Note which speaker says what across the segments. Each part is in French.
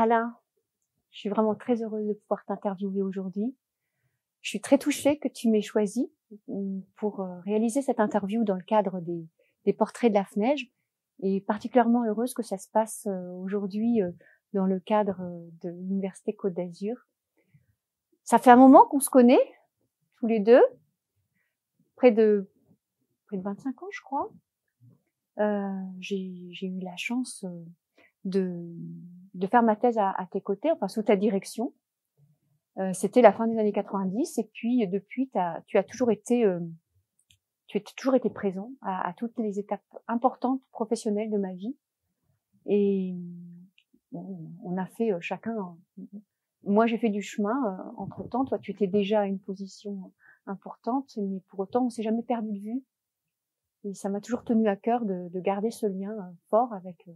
Speaker 1: Alain, je suis vraiment très heureuse de pouvoir t'interviewer aujourd'hui. Je suis très touchée que tu m'aies choisi mm, pour euh, réaliser cette interview dans le cadre des, portraits de la FNEJ et particulièrement heureuse que ça se passe euh, aujourd'hui euh, dans le cadre de l'Université Côte d'Azur. Ça fait un moment qu'on se connaît, tous les deux, près de, près de 25 ans, je crois. J'ai eu la chance de, de faire ma thèse à, à, tes côtés, enfin sous ta direction. Euh, C'était la fin des années 90 et puis depuis, as, tu as toujours été, euh, tu as toujours été présent à, à, toutes les étapes importantes professionnelles de ma vie. Et on a fait euh, chacun. Moi, j'ai fait du chemin euh, entre temps. Toi, tu étais déjà à une position importante, mais pour autant, on s'est jamais perdu de vue. Et ça m'a toujours tenu à cœur de, de garder ce lien euh, fort avec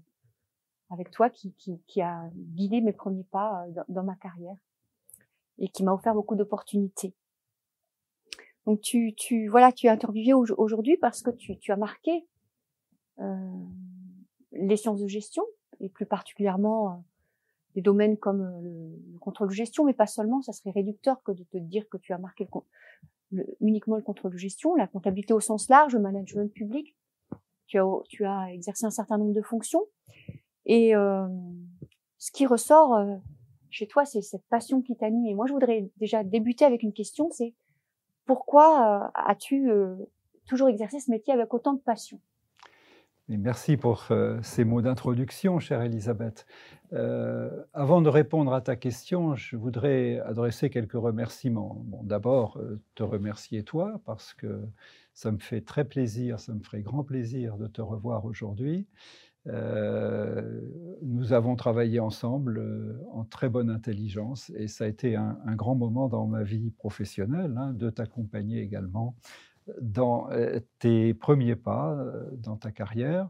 Speaker 1: avec toi qui, a guidé mes premiers pas dans, dans ma carrière et qui m'a offert beaucoup d'opportunités. Donc tu, voilà, tu es interviewé aujourd'hui parce que tu, as marqué euh, les sciences de gestion et plus particulièrement euh, des domaines comme euh, le, le, contrôle de gestion, mais pas seulement. Ça serait réducteur que de te dire que tu as marqué uniquement le contrôle de gestion, la comptabilité au sens large, le management public. Tu as exercé un certain nombre de fonctions et euh, ce qui ressort euh, chez toi, c'est cette passion qui t'anime. Et moi, je voudrais déjà débuter avec une question, c'est pourquoi euh, as-tu toujours exercé ce métier avec autant de passion?
Speaker 2: Merci pour ces mots d'introduction, chère Elisabeth. Avant de répondre à ta question, je voudrais adresser quelques remerciements. D'abord, te remercier toi, parce que ça me fait très plaisir, ça me ferait grand plaisir de te revoir aujourd'hui. Euh, nous avons travaillé ensemble euh, en très bonne intelligence et ça a été un, grand moment dans ma vie professionnelle hein, de t'accompagner également dans euh, tes premiers pas dans ta carrière.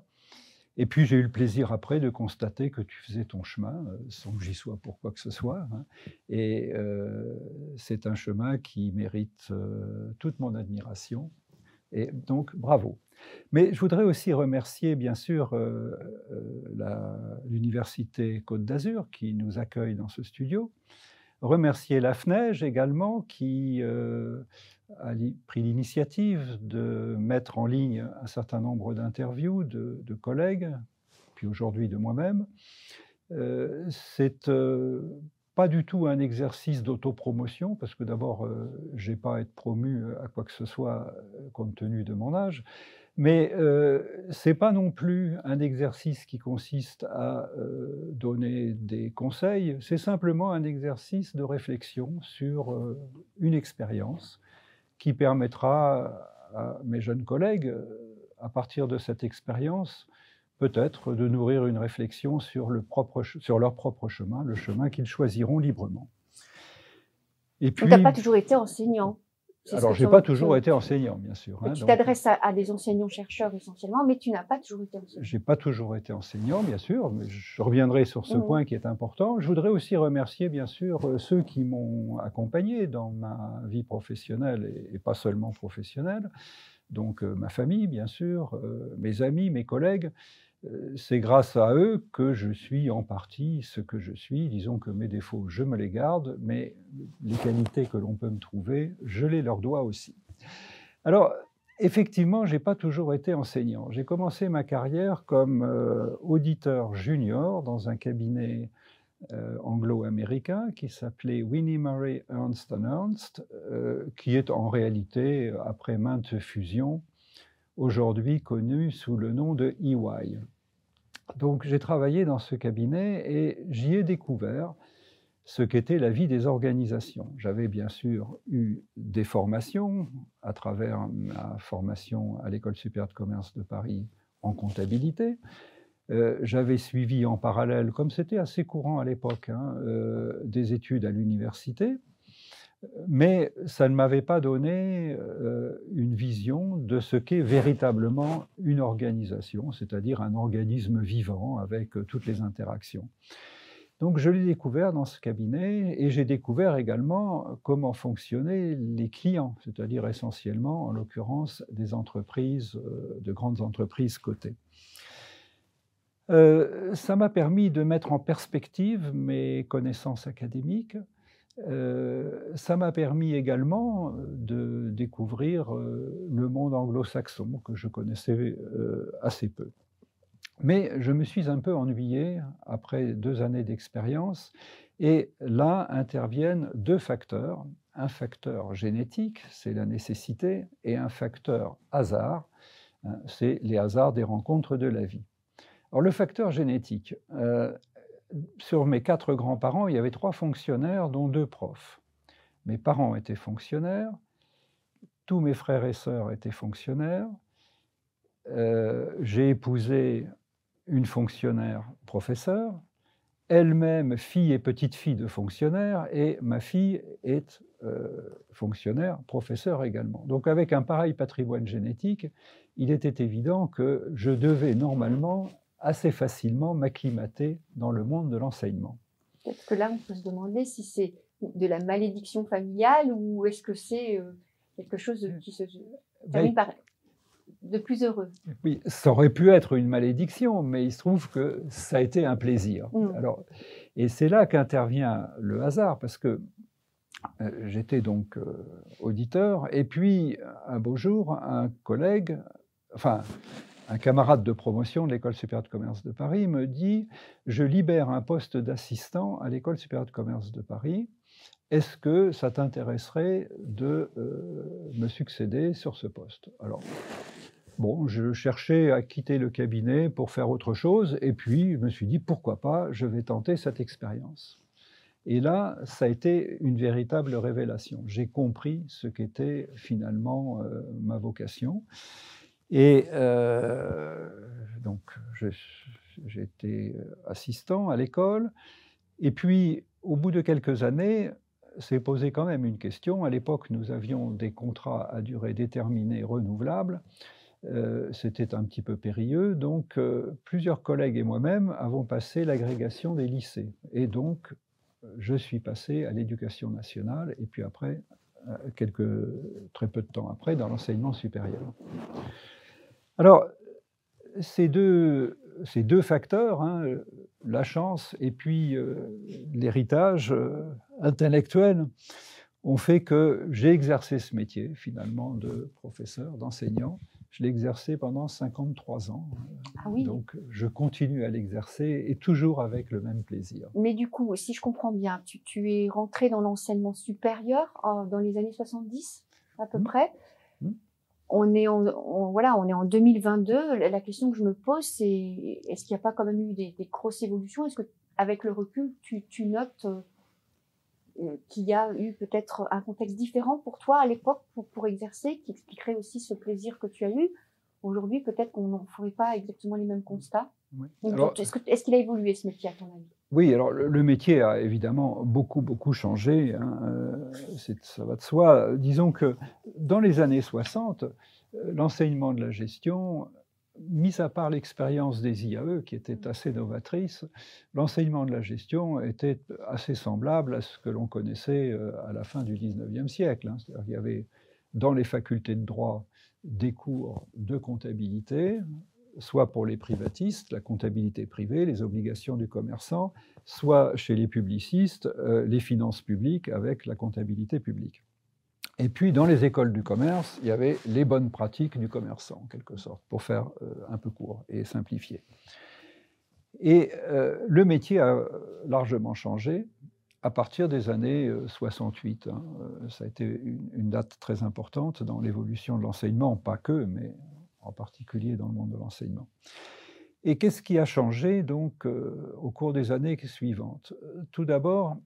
Speaker 2: Et puis j'ai eu le plaisir après de constater que tu faisais ton chemin sans que j'y sois pour quoi que ce soit. Hein. Et c'est un chemin qui mérite toute mon admiration. Et donc bravo. Mais je voudrais aussi remercier, bien sûr, euh, euh, l'Université Côte d'Azur qui nous accueille dans ce studio. Remercier la FNEJ également qui euh, a pris l'initiative de mettre en ligne un certain nombre d'interviews de, collègues, puis aujourd'hui de moi-même. C'est pas du tout un exercice d'autopromotion, parce que d'abord, euh, je n'ai pas à être promu à quoi que ce soit compte tenu de mon âge. Mais euh, ce n'est pas non plus un exercice qui consiste à euh, donner des conseils, c'est simplement un exercice de réflexion sur euh, une expérience qui permettra à mes jeunes collègues, à partir de cette expérience, peut-être de nourrir une réflexion sur, le propre, sur, leur propre chemin, le chemin qu'ils choisiront librement.
Speaker 1: Et puis, tu n'as pas toujours été enseignant.
Speaker 2: Alors, je n'ai pas toujours été enseignant, bien sûr.
Speaker 1: Hein, tu t'adresses à, à, des enseignants-chercheurs essentiellement, mais tu n'as pas toujours été enseignant.
Speaker 2: Je n'ai pas toujours été enseignant, bien sûr, mais je reviendrai sur ce mmh. point qui est important. Je voudrais aussi remercier, bien sûr, euh, ceux qui m'ont accompagné dans ma vie professionnelle et, et pas seulement professionnelle. Donc, euh, ma famille, bien sûr, euh, mes amis, mes collègues. Euh, c'est grâce à eux que je suis en partie ce que je suis. Disons que mes défauts, je me les garde, mais les qualités que l'on peut me trouver, je les leur dois aussi. Alors, effectivement, je n'ai pas toujours été enseignant. J'ai commencé ma carrière comme euh, auditeur junior dans un cabinet euh, anglo-américain qui s'appelait Winnie Murray Ernst Ernst, qui est en réalité, après maintes fusions, aujourd'hui connu sous le nom de EY. Donc j'ai travaillé dans ce cabinet et j'y ai découvert ce qu'était la vie des organisations. J'avais bien sûr eu des formations à travers ma formation à l'École supérieure de commerce de Paris en comptabilité. Euh, J'avais suivi en parallèle, comme c'était assez courant à l'époque, hein, euh, des études à l'université, mais ça ne m'avait pas donné euh, une vision de ce qu'est véritablement une organisation, c'est-à-dire un organisme vivant avec euh, toutes les interactions. Donc je l'ai découvert dans ce cabinet et j'ai découvert également comment fonctionnaient les clients, c'est-à-dire essentiellement, en l'occurrence, des entreprises, euh, de grandes entreprises cotées. Ça m'a permis de mettre en perspective mes connaissances académiques. Euh, ça m'a permis également de découvrir le monde anglo-saxon que je connaissais assez peu. Mais je me suis un peu ennuyé après deux années d'expérience et là interviennent deux facteurs. Un facteur génétique, c'est la nécessité, et un facteur hasard, hein, c'est les hasards des rencontres de la vie. Alors le facteur génétique, euh, sur mes quatre grands-parents, il y avait trois fonctionnaires, dont deux profs. Mes parents étaient fonctionnaires, tous mes frères et sœurs étaient fonctionnaires. Euh, j'ai épousé une fonctionnaire professeure, elle-même fille et petite-fille de fonctionnaires, et ma fille est euh, fonctionnaire, professeur également. Donc avec un pareil patrimoine génétique, il était évident que je devais normalement assez facilement m'acclimater dans le monde de l'enseignement.
Speaker 1: Peut-être que là, on peut se demander si c'est de la malédiction familiale ou est-ce que c'est euh, quelque chose qui se termine par de plus heureux?
Speaker 2: Oui, ça aurait pu être une malédiction, mais il se trouve que ça a été un plaisir. Mm. Alors, et c'est là qu'intervient le hasard, parce que euh, j'étais donc euh, auditeur, et puis un beau jour, un collègue, enfin un camarade de promotion de l'École supérieure de commerce de Paris me dit Je libère un poste d'assistant à l'École supérieure de commerce de Paris. Est-ce que ça t'intéresserait de euh, me succéder sur ce poste? Alors, Bon, je cherchais à quitter le cabinet pour faire autre chose, et puis je me suis dit, pourquoi pas, je vais tenter cette expérience. Et là, ça a été une véritable révélation. J'ai compris ce qu'était finalement euh, ma vocation. Et euh, donc, été assistant à l'école. Et puis, au bout de quelques années, s'est posé quand même une question. À l'époque, nous avions des contrats à durée déterminée renouvelables. Euh, c'était un petit peu périlleux. Donc, euh, plusieurs collègues et moi-même avons passé l'agrégation des lycées. Et donc, je suis passé à l'éducation nationale et puis après, euh, très peu de temps après, dans l'enseignement supérieur. Alors, ces deux, ces deux facteurs, hein, la chance et puis l'héritage intellectuel, ont fait que j'ai exercé ce métier finalement de professeur, d'enseignant, je l'ai exercé pendant 53 ans. Ah oui. Donc, je continue à l'exercer et toujours avec le même plaisir.
Speaker 1: Mais du coup, si je comprends bien, tu, es rentré dans l'enseignement supérieur dans les années 70 à peu mmh. près. Mmh. On est en, voilà, on est en 2022. La question que je me pose, c'est est-ce qu'il n'y a pas quand même eu des, grosses évolutions? Est-ce que, avec le recul, tu, tu notes euh, euh, qu'il y a eu peut-être un contexte différent pour toi à l'époque pour, pour, exercer, qui expliquerait aussi ce plaisir que tu as eu? Aujourd'hui, peut-être qu'on n'en ferait pas exactement les mêmes constats. Est-ce qu'il a évolué ce métier à ton avis?
Speaker 2: Oui, alors le, métier a évidemment beaucoup, beaucoup changé. Hein, euh, ça va de soi. Disons que dans les années 60, euh, l'enseignement de la gestion mis à part l'expérience des IAE, qui était mmh. assez novatrice, l'enseignement de la gestion était assez semblable à ce que l'on connaissait euh, à la fin du 19e siècle. Hein. C'est-à-dire qu'il y avait dans les facultés de droit des cours de comptabilité, soit pour les privatistes, la comptabilité privée, les obligations du commerçant, soit chez les publicistes, euh, les finances publiques avec la comptabilité publique. Et puis, dans les écoles du commerce, il y avait les bonnes pratiques du commerçant, en quelque sorte, pour faire euh, un peu court et simplifier. Et euh, le métier a largement changé à partir des années 68. Euh, hein. Ça a été une, date très importante dans l'évolution de l'enseignement, pas que, mais en particulier dans le monde de l'enseignement. Et qu'est-ce qui a changé donc au cours des années suivantes? Tout d'abord,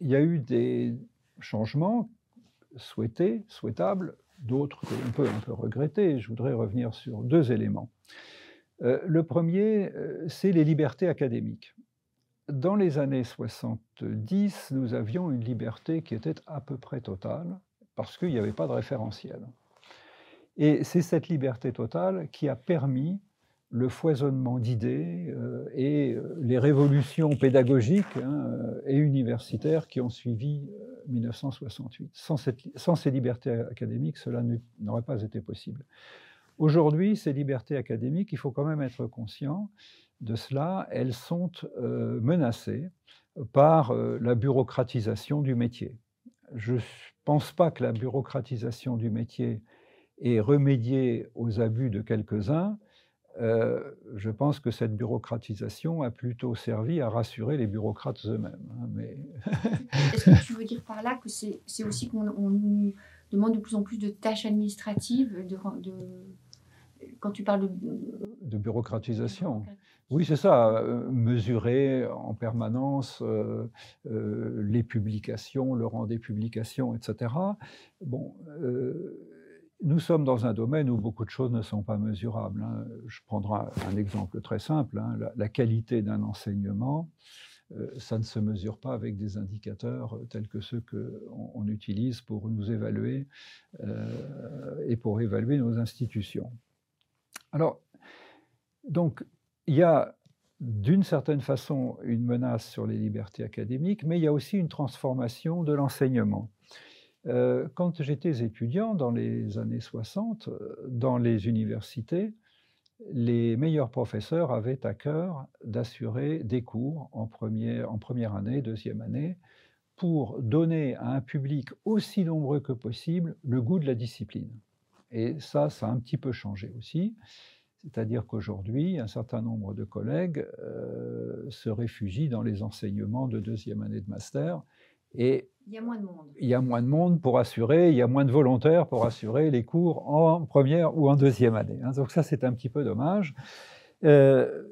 Speaker 2: il y a eu des changements souhaités, souhaitables, d'autres que l'on peut regretter. Je voudrais revenir sur deux éléments. Euh, le premier, euh, c'est les libertés académiques. Dans les années 70, nous avions une liberté qui était à peu près totale, parce qu'il n'y avait pas de référentiel. Et c'est cette liberté totale qui a permis le foisonnement d'idées euh, et euh, les révolutions pédagogiques hein, euh, et universitaires qui ont suivi 1968. Sans, ces libertés académiques, cela n'aurait pas été possible. Aujourd'hui, ces libertés académiques, il faut quand même être conscient de cela, elles sont menacées par la bureaucratisation du métier. Je ne pense pas que la bureaucratisation du métier ait remédié aux abus de quelques-uns, euh, je pense que cette bureaucratisation a plutôt servi à rassurer les bureaucrates eux-mêmes.
Speaker 1: Hein, mais... Est-ce que tu veux dire par là que c'est aussi qu'on nous demande de plus en plus de tâches administratives de, quand tu parles de...
Speaker 2: De bureaucratisation. Oui, c'est ça, euh, mesurer en permanence euh, les publications, le rang des publications, etc. Bon, nous sommes dans un domaine où beaucoup de choses ne sont pas mesurables. Hein. Je prendrai un exemple très simple. Hein. La, qualité d'un enseignement, euh, ça ne se mesure pas avec des indicateurs tels que ceux qu'on on utilise pour nous évaluer euh, et pour évaluer nos institutions. Alors, donc, il y a d'une certaine façon une menace sur les libertés académiques, mais il y a aussi une transformation de l'enseignement. Euh, quand j'étais étudiant dans les années 60, euh, dans les universités, les meilleurs professeurs avaient à cœur d'assurer des cours en première, année, deuxième année, pour donner à un public aussi nombreux que possible le goût de la discipline. Et ça, ça a un petit peu changé aussi. C'est-à-dire qu'aujourd'hui, un certain nombre de collègues euh, se réfugient dans les enseignements de deuxième année de master
Speaker 1: et il y a moins de monde.
Speaker 2: Il y a moins de monde pour assurer, il y a moins de volontaires pour assurer les cours en première ou en deuxième année. Hein. Donc ça, c'est un petit peu dommage. Euh,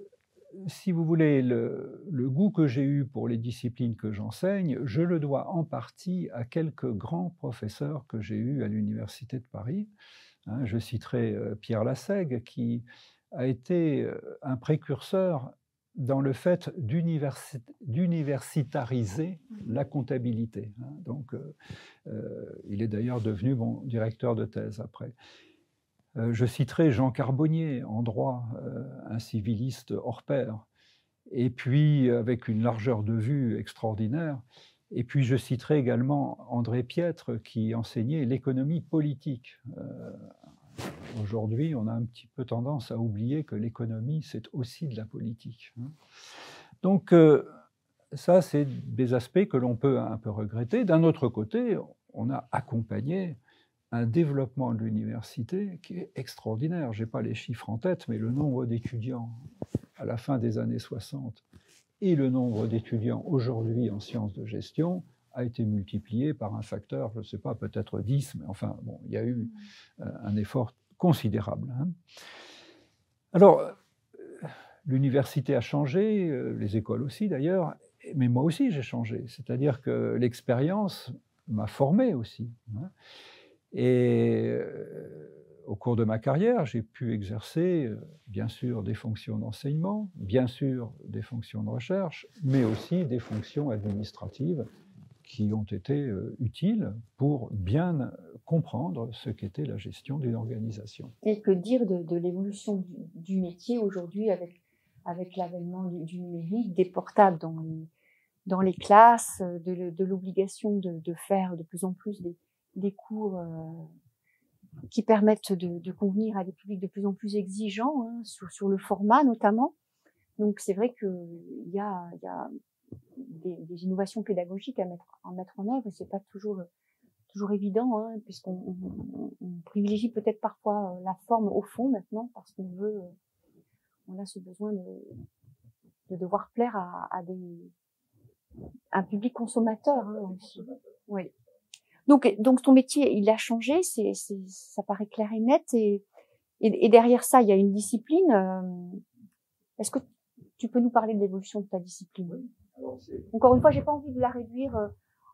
Speaker 2: si vous voulez, le, goût que j'ai eu pour les disciplines que j'enseigne, je le dois en partie à quelques grands professeurs que j'ai eus à l'Université de Paris. Hein. je citerai euh, Pierre Lassègue, qui a été euh, un précurseur dans le fait d'universitariser mmh. la comptabilité. Hein. Donc, euh, euh, il est d'ailleurs devenu mon directeur de thèse après. Euh, je citerai Jean Carbonnier en droit, un civiliste hors pair, et puis avec une largeur de vue extraordinaire. Et puis je citerai également André Piètre qui enseignait l'économie politique Aujourd'hui, on a un petit peu tendance à oublier que l'économie, c'est aussi de la politique. Hein. Donc, euh, ça, c'est des aspects que l'on peut un peu regretter. D'un autre côté, on a accompagné un développement de l'université qui est extraordinaire. Je n'ai pas les chiffres en tête, mais le nombre d'étudiants à la fin des années 60 et le nombre d'étudiants aujourd'hui en sciences de gestion a été multiplié par un facteur, je ne sais pas, peut-être 10, mais enfin, bon, il y a eu euh, un effort considérable. Hein. Alors, euh, l'université a changé, euh, les écoles aussi d'ailleurs, mais moi aussi j'ai changé. C'est-à-dire que l'expérience m'a formé aussi. Hein. Et au cours de ma carrière, j'ai pu exercer, bien sûr, des fonctions d'enseignement, bien sûr, des fonctions de recherche, mais aussi des fonctions administratives qui ont été euh, utiles pour bien comprendre ce qu'était la gestion d'une organisation.
Speaker 1: Et que dire de, l'évolution du, métier aujourd'hui avec, avec l'avènement du, numérique, des portables dans les, dans les classes, de, l'obligation de, faire de plus en plus des, cours euh, qui permettent de, convenir à des publics de plus en plus exigeants, hein, sur, sur le format notamment. Donc c'est vrai qu'il y y a des, innovations pédagogiques à mettre, en mettre en œuvre. C'est pas toujours toujours évident, hein, puisqu'on privilégie peut-être parfois euh, la forme au fond maintenant, parce qu'on veut, euh, on a ce besoin de, de devoir plaire à, à des un public consommateur hein, aussi. Oui. Donc, donc ton métier, il a changé, c'est, ça paraît clair et net, et, et, derrière ça, il y a une discipline. Euh, est-ce que tu peux nous parler de l'évolution de ta discipline? Encore une fois, j'ai pas envie de la réduire euh,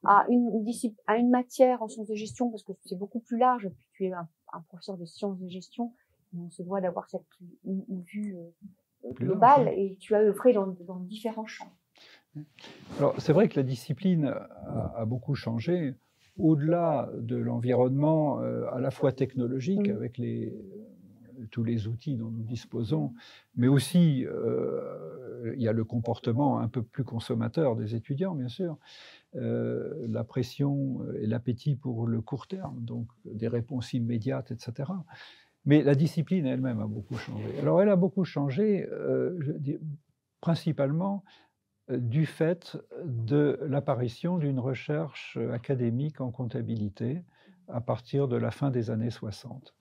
Speaker 1: à une, à une matière en sciences de gestion parce que c'est beaucoup plus large. Puis tu es un, professeur de sciences de gestion, on se doit d'avoir cette vue euh, globale et tu as œuvré dans, dans différents champs.
Speaker 2: Alors c'est vrai que la discipline a, beaucoup changé au-delà de l'environnement euh, à la fois technologique mmh. avec les tous les outils dont nous disposons, mais aussi euh, il y a le comportement un peu plus consommateur des étudiants, bien sûr, euh, la pression et l'appétit pour le court terme, donc des réponses immédiates, etc. Mais la discipline elle-même a beaucoup changé. Alors elle a beaucoup changé, je dis, principalement du fait de l'apparition d'une recherche académique en comptabilité à partir de la fin des années 60.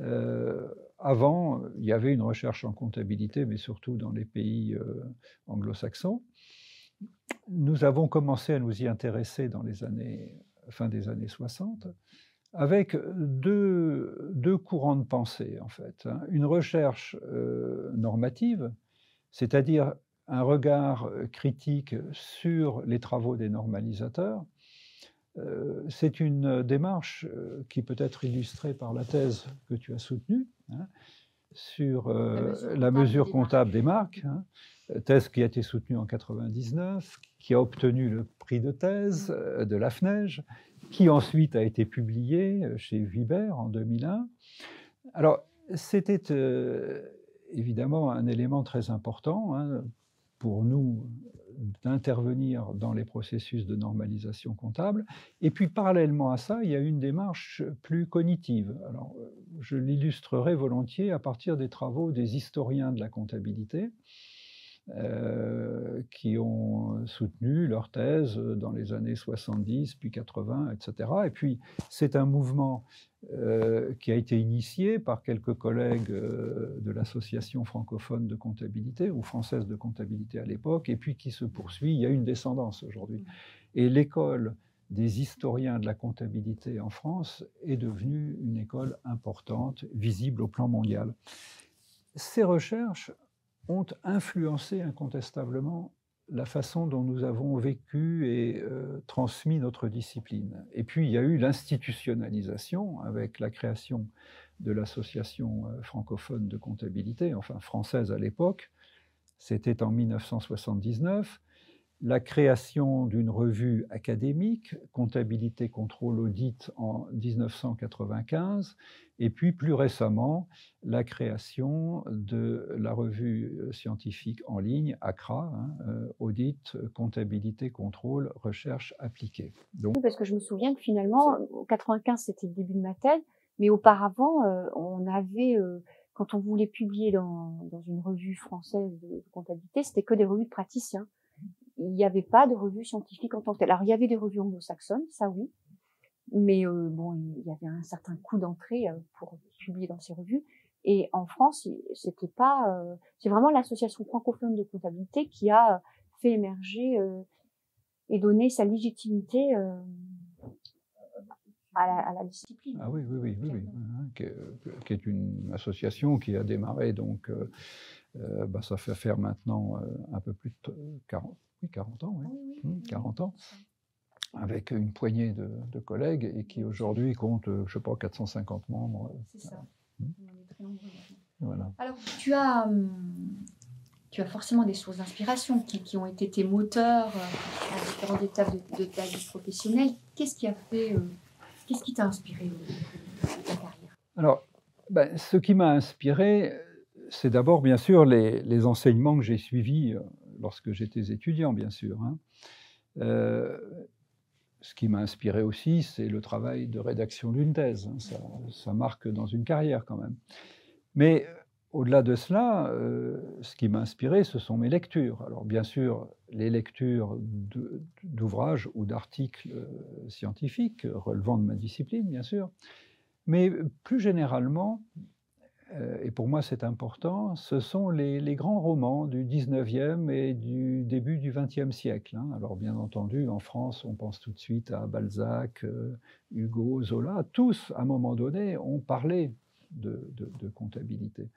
Speaker 2: Euh, avant, il y avait une recherche en comptabilité, mais surtout dans les pays euh, anglo-saxons. Nous avons commencé à nous y intéresser dans les années, fin des années 60, avec deux, deux courants de pensée, en fait. Hein. Une recherche euh, normative, c'est-à-dire un regard critique sur les travaux des normalisateurs, euh, c'est une démarche euh, qui peut être illustrée par la thèse que tu as soutenue hein, sur la, mesure comptable des marques, hein, thèse qui a été soutenue en 99, qui a obtenu le prix de thèse mmh. de la FNEJ, qui ensuite a été publiée chez Vibert en 2001. Alors, c'était évidemment un élément très important hein, pour nous d'intervenir dans les processus de normalisation comptable. Et puis parallèlement à ça, il y a une démarche plus cognitive. Alors, je l'illustrerai volontiers à partir des travaux des historiens de la comptabilité. Euh, qui ont soutenu leur thèse dans les années 70, puis 80, etc. Et puis, c'est un mouvement euh, qui a été initié par quelques collègues euh, de l'association francophone de comptabilité ou française de comptabilité à l'époque, et puis qui se poursuit. Il y a une descendance aujourd'hui. Mmh. Et l'école des historiens de la comptabilité en France est devenue une école importante, visible au plan mondial. Ces recherches ont influencé incontestablement la façon dont nous avons vécu et euh, transmis notre discipline. Et puis il y a eu l'institutionnalisation avec la création de l'association euh, francophone de comptabilité, enfin française à l'époque, c'était en 1979, la création d'une revue académique, Comptabilité, Contrôle, Audit en 1995, et puis plus récemment la création de la revue scientifique en ligne, ACRA, hein, euh, Audit, Comptabilité, Contrôle, Recherche appliquée.
Speaker 1: Donc, parce que je me souviens que finalement, en 95 c'était le début de ma thèse, mais auparavant euh, on avait... Euh, quand on voulait publier dans, dans, une revue française de comptabilité, c'était que des revues de praticiens il n'y avait pas de revue scientifique en tant que telle. Alors il y avait des revues anglo-saxonnes, ça oui, mais euh, bon, il y avait un certain coût d'entrée euh, pour publier dans ces revues. Et en France, c'était pas, euh, c'est vraiment l'association francophone de comptabilité qui a fait émerger et donné sa légitimité à la, à, la, discipline.
Speaker 2: Ah oui, oui, oui, oui, oui. Hein, qui, est, une association qui a démarré donc, bah, ça fait faire maintenant un peu plus de 40, oui, 40 ans, oui. 40 mmh, ans, avec une poignée de, collègues et qui aujourd'hui compte, euh, je ne sais pas, 450 membres.
Speaker 1: C'est ça. Mmh. Voilà. Alors, tu as, hum, tu as forcément des sources d'inspiration qui, ont été tes moteurs euh, à différentes étapes de, ta vie professionnelle. Qu'est-ce qui a fait, euh, qu'est-ce qui t'a inspiré de ta carrière?
Speaker 2: Alors, ben, ce qui m'a inspiré, c'est d'abord, bien sûr, les, les enseignements que j'ai suivis lorsque j'étais étudiant, bien sûr. Hein. Euh, ce qui m'a inspiré aussi, c'est le travail de rédaction d'une thèse. Hein. Ça, marque dans une carrière quand même. Mais au-delà de cela, euh, ce qui m'a inspiré, ce sont mes lectures. Alors bien sûr, les lectures d'ouvrages ou d'articles euh, scientifiques relevant de ma discipline, bien sûr. Mais plus généralement, euh, et pour moi c'est important, ce sont les, grands romans du 19e et du début du 20e siècle. Hein. Alors bien entendu, en France, on pense tout de suite à Balzac, euh, Hugo, Zola. Tous, à un moment donné, ont parlé de, comptabilité,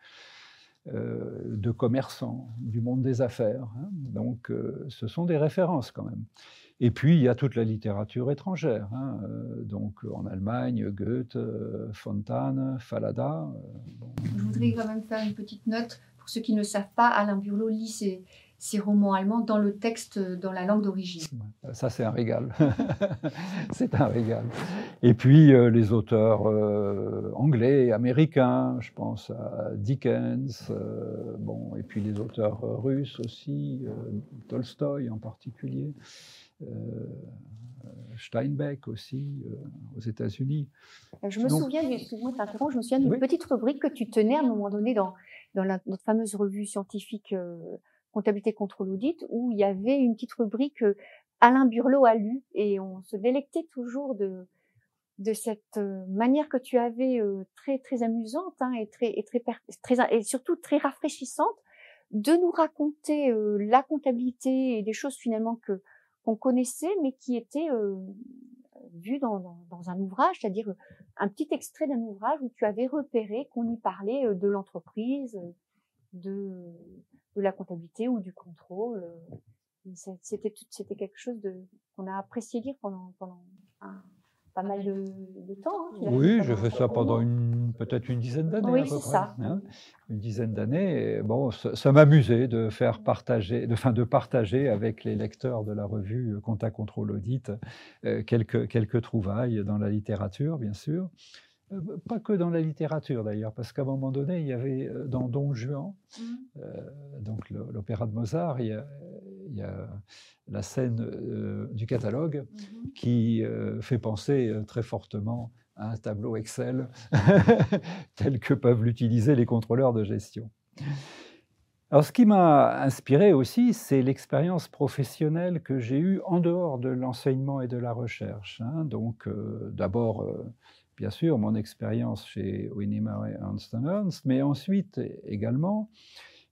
Speaker 2: euh, de commerçants, du monde des affaires. Hein. Donc ce sont des références quand même. Et puis, il y a toute la littérature étrangère. Hein, euh, donc, en Allemagne, Goethe, euh, Fontane, Falada.
Speaker 1: Euh, Je voudrais quand même faire une petite note. Pour ceux qui ne savent pas, Alain Burlot lit romans allemands dans le texte, dans la langue d'origine.
Speaker 2: Ça, c'est un régal. c'est un régal. Et puis, les auteurs anglais, américains, je pense à Dickens, bon, et puis les auteurs russes aussi, Tolstoï en particulier. Euh, Steinbeck aussi, aux États-Unis.
Speaker 1: Je me souviens, je me souviens d'une petite rubrique que tu tenais à un moment donné dans, dans la, notre fameuse revue scientifique Comptabilité Contrôle Audit, où il y avait une petite rubrique Alain Burlot a lu, et on se délectait toujours de, de cette manière que tu avais très très amusante hein, et très et très, très et surtout très rafraîchissante de nous raconter la comptabilité et des choses finalement que qu'on connaissait mais qui étaient vues dans, dans, un ouvrage, c'est-à-dire un petit extrait d'un ouvrage où tu avais repéré qu'on y parlait de l'entreprise, de de la comptabilité ou du contrôle. C'était c'était quelque chose de qu'on a apprécié lire pendant pendant un, pas mal de, temps.
Speaker 2: Hein, oui, j'ai fait ça pendant une, peut-être une dizaine d'années.
Speaker 1: Oui, c'est ça.
Speaker 2: Hein, une dizaine d'années. Bon, ça, m'amusait de faire partager, de, fin, de partager avec les lecteurs de la revue Compta Contrôle Audit euh, quelques, quelques trouvailles dans la littérature, bien sûr. Euh, pas que dans la littérature d'ailleurs, parce qu'à un moment donné, il y avait euh, dans Don Juan, mmh. donc l'opéra de Mozart, il y a, il y a la scène euh, du catalogue mhm. qui euh, fait penser euh, très fortement à un tableau Excel tel que peuvent l'utiliser les contrôleurs de gestion. Alors, ce qui m'a inspiré aussi, c'est l'expérience professionnelle que j'ai eue en dehors de l'enseignement et de la recherche. Hein. Donc, d'abord, bien sûr, mon expérience chez Winnie et Ernst mais ensuite également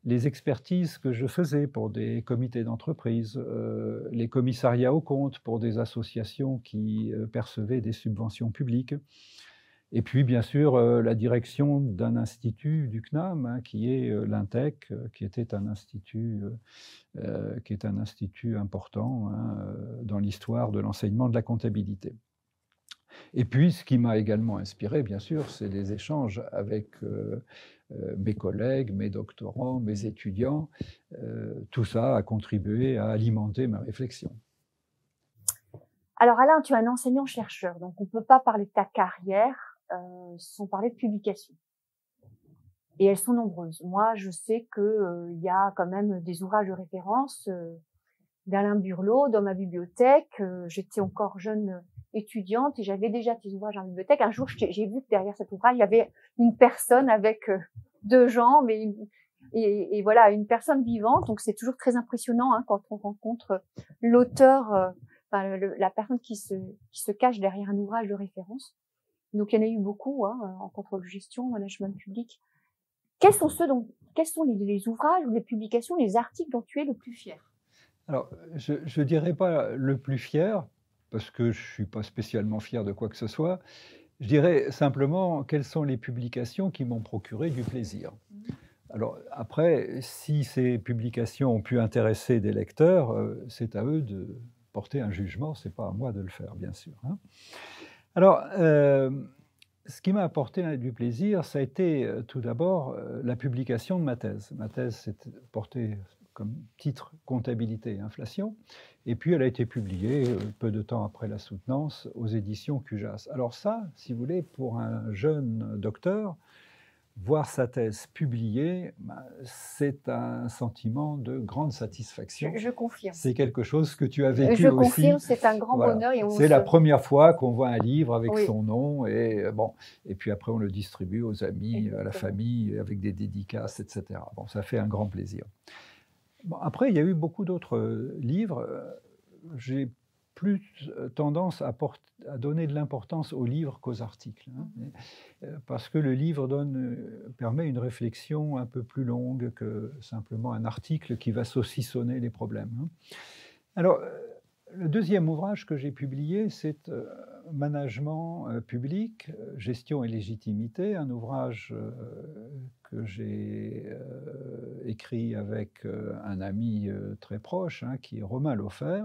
Speaker 2: les expertises que je faisais pour des comités d'entreprise, euh, les commissariats aux comptes pour des associations qui euh, percevaient des subventions publiques, et puis bien sûr euh, la direction d'un institut du CNAM, hein, qui est l'INTEC, qui était un institut, qui est un institut important hein, dans l'histoire de l'enseignement de la comptabilité. Et puis, ce qui m'a également inspiré, bien sûr, c'est les échanges avec euh, mes collègues, mes doctorants, mes étudiants. Euh, tout ça a contribué à alimenter ma réflexion.
Speaker 1: Alors Alain, tu es un enseignant-chercheur, donc on ne peut pas parler de ta carrière euh, sans parler de publications. Et elles sont nombreuses. Moi, je sais qu'il y a quand même des ouvrages de référence d'Alain Burlot dans ma bibliothèque. J'étais encore jeune étudiante et j'avais déjà tes ouvrages la bibliothèque. Un jour, j'ai vu que derrière cet ouvrage, il y avait une personne avec euh, deux jambes et, et, voilà, une personne vivante. Donc, c'est toujours très impressionnant hein, quand on rencontre l'auteur, euh, enfin, la personne qui se, qui se cache derrière un ouvrage de référence. Donc, il y en a eu beaucoup hein, en contrôle de gestion, management public. Quels sont ceux dont, quels sont les, les ouvrages ou les publications, les articles dont tu es le plus fier?
Speaker 2: Alors, je ne dirais pas le plus fier, parce que je ne suis pas spécialement fier de quoi que ce soit. Je dirais simplement quelles sont les publications qui m'ont procuré du plaisir. Alors après, si ces publications ont pu intéresser des lecteurs, euh, c'est à eux de porter un jugement, ce n'est pas à moi de le faire, bien sûr. Hein. Alors, euh, ce qui m'a apporté du plaisir, ça a été euh, tout d'abord la publication de ma thèse. Ma thèse s'est portée comme titre Comptabilité et inflation. Et puis elle a été publiée euh, peu de temps après la soutenance aux éditions Cujas. Alors ça, si vous voulez, pour un jeune docteur, voir sa thèse publiée, bah, c'est un sentiment de grande satisfaction.
Speaker 1: Je, confirme.
Speaker 2: C'est quelque chose que tu as vécu
Speaker 1: je aussi. Je confirme, c'est un grand bonheur.
Speaker 2: C'est la première fois qu'on voit un livre avec son nom et euh, bon, et puis après on le distribue aux amis, à la famille, avec des dédicaces, etc. Bon, ça fait un grand plaisir après, il y a eu beaucoup d'autres euh, livres. Euh, j'ai plus euh, tendance à, donner de l'importance aux livres qu'aux articles, hein. mmh. parce que le livre donne, permet une réflexion un peu plus longue que simplement un article qui va saucissonner les problèmes. Hein. Alors, le deuxième ouvrage que j'ai publié, c'est Management public, gestion et légitimité, un ouvrage que j'ai euh, écrit avec euh, un ami euh, très proche, hein, qui est Romain Lofer,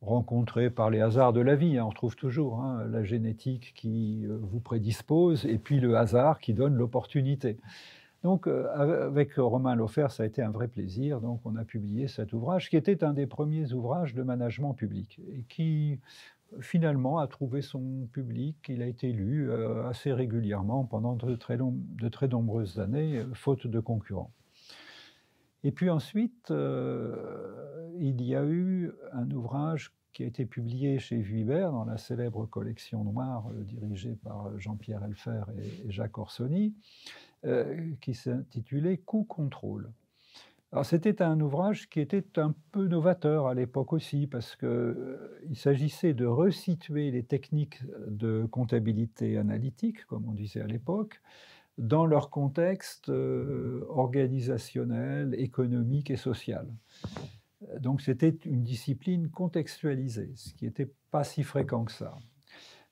Speaker 2: rencontré par les hasards de la vie. Hein. on trouve toujours hein, la génétique qui vous prédispose et puis le hasard qui donne l'opportunité. Donc, avec Romain Lofer, ça a été un vrai plaisir. Donc, on a publié cet ouvrage qui était un des premiers ouvrages de management public et qui finalement a trouvé son public. Il a été lu euh, assez régulièrement pendant de très, nombreuses années, euh, faute de concurrents. Et puis ensuite, euh, il y a eu un ouvrage qui a été publié chez Vuibert dans la célèbre collection noire dirigée par Jean-Pierre Elfer et, Jacques Orsoni, qui s'intitulait Coup contrôle. Alors c'était un ouvrage qui était un peu novateur à l'époque aussi, parce qu'il s'agissait de resituer les techniques de comptabilité analytique, comme on disait à l'époque, dans leur contexte euh, organisationnel, économique et social. Donc c'était une discipline contextualisée, ce qui n'était pas si fréquent que ça.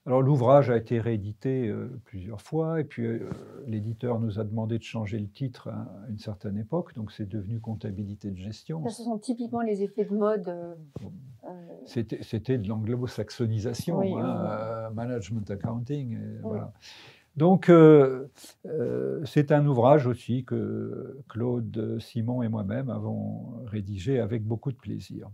Speaker 2: Alors l'ouvrage a été réédité euh, plusieurs fois, et puis euh, l'éditeur nous a demandé de changer le titre à, une certaine époque, donc c'est devenu comptabilité de gestion.
Speaker 1: ce sont typiquement les effets de mode.
Speaker 2: C'était de l'anglo-saxonisation, hein, management accounting, voilà. Donc, euh, euh, c'est un ouvrage aussi que Claude Simon et moi-même avons rédigé avec beaucoup de plaisir.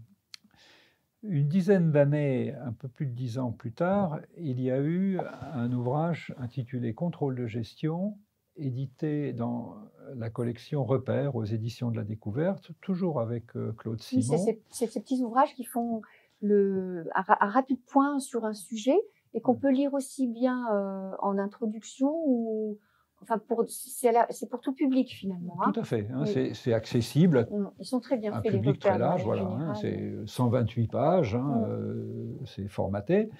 Speaker 2: Une dizaine d'années, un peu plus de dix ans plus tard, il y a eu un ouvrage intitulé Contrôle de gestion, édité dans la collection Repères aux éditions de la découverte, toujours avec euh, Claude Simon.
Speaker 1: Oui, c'est ces petits ouvrages qui font le, un rapide point sur un sujet et qu'on peut lire aussi bien euh, en introduction ou enfin pour c'est pour tout public finalement.
Speaker 2: Hein. Tout à fait, hein, c'est accessible.
Speaker 1: Mm, ils sont très bien faits.
Speaker 2: Un public très large, voilà. Hein, c'est 128 pages, mm. euh, c'est formaté.